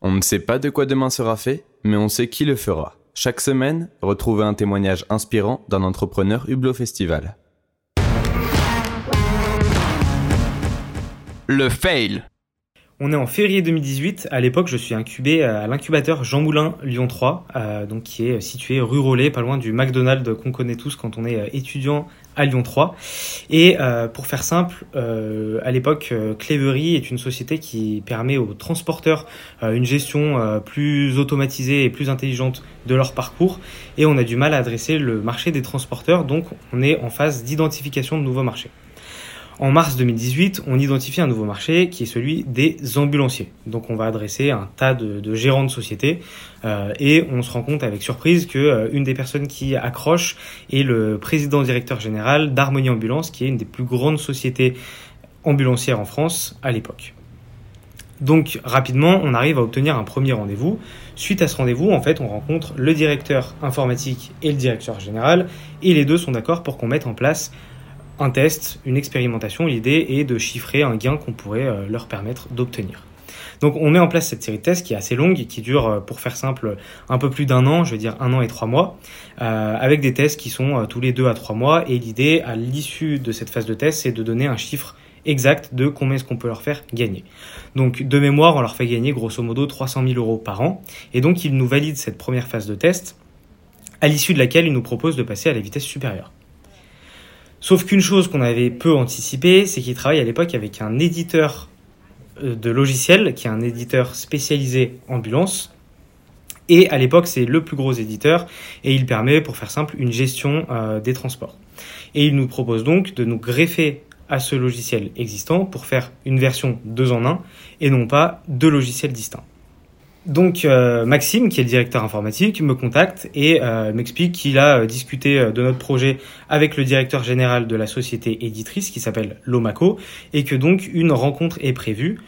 On ne sait pas de quoi demain sera fait, mais on sait qui le fera. Chaque semaine, retrouvez un témoignage inspirant d'un entrepreneur Hublot Festival. Le fail. On est en février 2018. À l'époque, je suis incubé à l'incubateur Jean Moulin Lyon 3, euh, donc qui est situé rue Rollet, pas loin du McDonald's qu'on connaît tous quand on est euh, étudiant à Lyon 3. Et euh, pour faire simple, euh, à l'époque, euh, Clevery est une société qui permet aux transporteurs euh, une gestion euh, plus automatisée et plus intelligente de leur parcours. Et on a du mal à adresser le marché des transporteurs, donc on est en phase d'identification de nouveaux marchés. En mars 2018, on identifie un nouveau marché qui est celui des ambulanciers. Donc on va adresser un tas de, gérants de sociétés euh, et on se rend compte avec surprise que euh, une des personnes qui accroche est le président directeur général d'Harmonie Ambulance, qui est une des plus grandes sociétés ambulancières en France à l'époque. Donc rapidement, on arrive à obtenir un premier rendez-vous. Suite à ce rendez-vous, en fait, on rencontre le directeur informatique et le directeur général, et les deux sont d'accord pour qu'on mette en place un test, une expérimentation. L'idée est de chiffrer un gain qu'on pourrait euh, leur permettre d'obtenir. Donc on met en place cette série de tests qui est assez longue et qui dure, euh, pour faire simple, un peu plus d'un an, je veux dire un an et trois mois, euh, avec des tests qui sont tous les deux à trois mois. Et l'idée, à l'issue de cette phase de test, c'est de donner un chiffre exact de combien est-ce qu'on peut leur faire gagner. Donc de mémoire, on leur fait gagner grosso modo 300 000 euros par an. Et donc ils nous valident cette première phase de test, à l'issue de laquelle ils nous proposent de passer à la vitesse supérieure. Sauf qu'une chose qu'on avait peu anticipé, c'est qu'ils travaillent à l'époque avec un éditeur euh, de logiciels, qui est un éditeur spécialisé ambulance. Et à l'époque, c'est le plus gros éditeur, et il permet, pour faire simple, une gestion euh, des transports. Et il nous propose donc de nous greffer à ce logiciel existant pour faire une version 2 en 1, et non pas deux logiciels distincts. Donc euh, Maxime, qui est le directeur informatique, me contacte et euh, m'explique qu'il a euh, discuté de notre projet avec le directeur général de la société éditrice qui s'appelle Lomaco et que donc une rencontre est prévue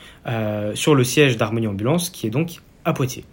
sur le siège d'Harmonie Ambulance qui est donc à Poitiers.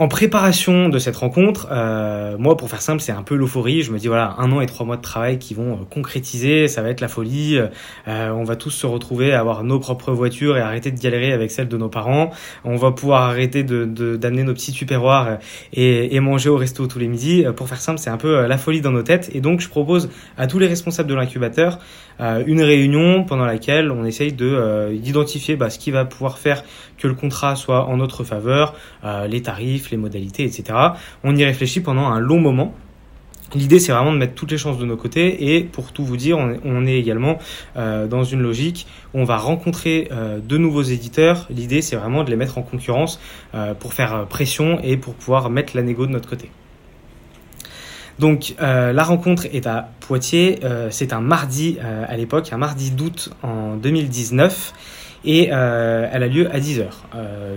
En préparation de cette rencontre, euh, moi, pour faire simple, c'est un peu l'euphorie. Je me dis, voilà, un an et trois mois de travail qui vont euh, concrétiser, ça va être la folie. Euh, on va tous se retrouver à avoir nos propres voitures et arrêter de galérer avec celles de nos parents. On va pouvoir arrêter de d'amener nos petits tupperwares et, et manger au resto tous les midis. Pour faire simple, c'est un peu la folie dans nos têtes. Et donc, je propose à tous les responsables de l'incubateur euh, une réunion pendant laquelle on essaye de euh, d'identifier bah, ce qui va pouvoir faire que le contrat soit en notre faveur, euh, les tarifs, les modalités, etc. On y réfléchit pendant un long moment. L'idée, c'est vraiment de mettre toutes les chances de nos côtés et pour tout vous dire, on est, également euh, dans une logique où on va rencontrer euh, de nouveaux éditeurs. L'idée, c'est vraiment de les mettre en concurrence euh, pour faire pression et pour pouvoir mettre la négo de notre côté. Donc la rencontre est à Poitiers, c'est un mardi à l'époque, un mardi d'août en 2019 et euh, elle a lieu à 10h.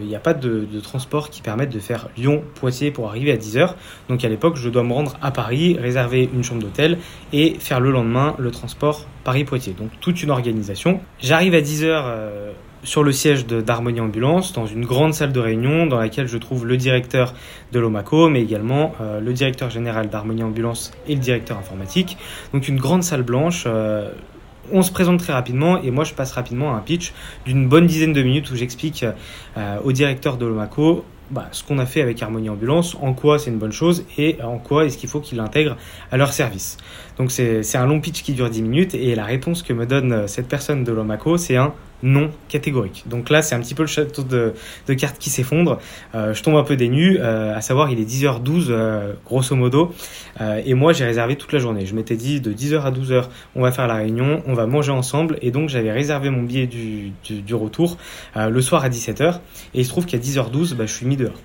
Il n'y a pas de, transport qui permette de faire Lyon-Poitiers pour arriver à 10h. Donc à l'époque, je dois me rendre à Paris, réserver une chambre d'hôtel et faire le lendemain le transport Paris-Poitiers. Donc toute une organisation. J'arrive à 10h euh, sur le siège d'Harmonie Ambulance, dans une grande salle de réunion dans laquelle je trouve le directeur de l'OMACO, mais également euh, le directeur général d'Harmonie Ambulance et le directeur informatique. Donc une grande salle blanche. Euh, on se présente très rapidement et moi je passe rapidement à un pitch d'une bonne dizaine de minutes où j'explique euh, au directeur de l'OMACO bah, ce qu'on a fait avec Harmonie Ambulance, en quoi c'est une bonne chose et en quoi est-ce qu'il faut qu'ils l'intègrent à leur service. Donc c'est un long pitch qui dure 10 minutes et la réponse que me donne cette personne de l'OMACO, c'est un non catégorique. Donc là, c'est un petit peu le château de, cartes qui s'effondre. Euh, je tombe un peu nues, euh, à savoir il est 10h12 euh, grosso modo, euh, et moi j'ai réservé toute la journée. Je m'étais dit de 10h à 12h, on va faire la réunion, on va manger ensemble, et donc j'avais réservé mon billet du, retour le soir à 17h, et il se trouve qu'à 10h12, bah, je suis mis dehors.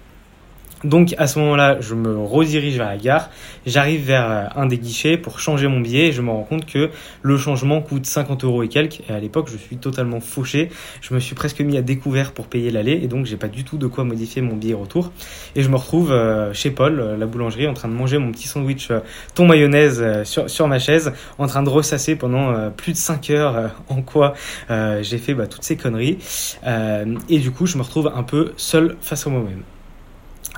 Donc à ce moment-là, je me redirige vers la gare, j'arrive vers euh, un des guichets pour changer mon billet et je me rends compte que le changement coûte 50 euros et quelques. Et à l'époque, je suis totalement fauché. Je me suis presque mis à découvert pour payer l'aller et donc j'ai pas du tout de quoi modifier mon billet retour. Et je me retrouve euh, chez Paul, la boulangerie, en train de manger mon petit sandwich thon mayonnaise sur, ma chaise, en train de ressasser pendant plus de 5 heures en quoi euh, j'ai fait bah, toutes ces conneries. Euh, et du coup, je me retrouve un peu seul face à moi-même.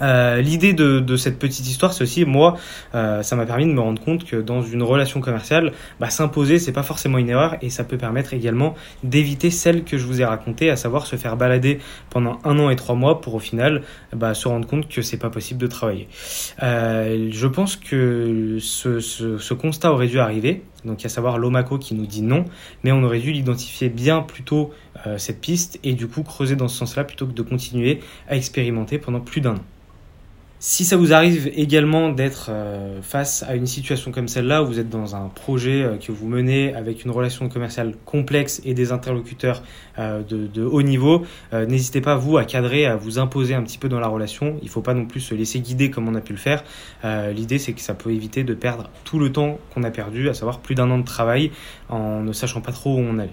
Euh, L'idée de, cette petite histoire, aussi moi, euh, ça m'a permis de me rendre compte que dans une relation commerciale, bah, s'imposer, c'est pas forcément une erreur et ça peut permettre également d'éviter celle que je vous ai racontée, à savoir se faire balader pendant un an et trois mois pour au final bah, se rendre compte que c'est pas possible de travailler. Euh, je pense que ce, constat aurait dû arriver, donc à savoir l'OMACO qui nous dit non, mais on aurait dû l'identifier bien plus tôt cette piste et du coup creuser dans ce sens-là plutôt que de continuer à expérimenter pendant plus d'un an. Si ça vous arrive également d'être euh, face à une situation comme celle-là, où vous êtes dans un projet euh, que vous menez avec une relation commerciale complexe et des interlocuteurs euh, de, de, haut niveau, n'hésitez pas vous à cadrer, à vous imposer un petit peu dans la relation. Il ne faut pas non plus se laisser guider comme on a pu le faire. L'idée c'est que ça peut éviter de perdre tout le temps qu'on a perdu, à savoir plus d'un an de travail en ne sachant pas trop où on allait.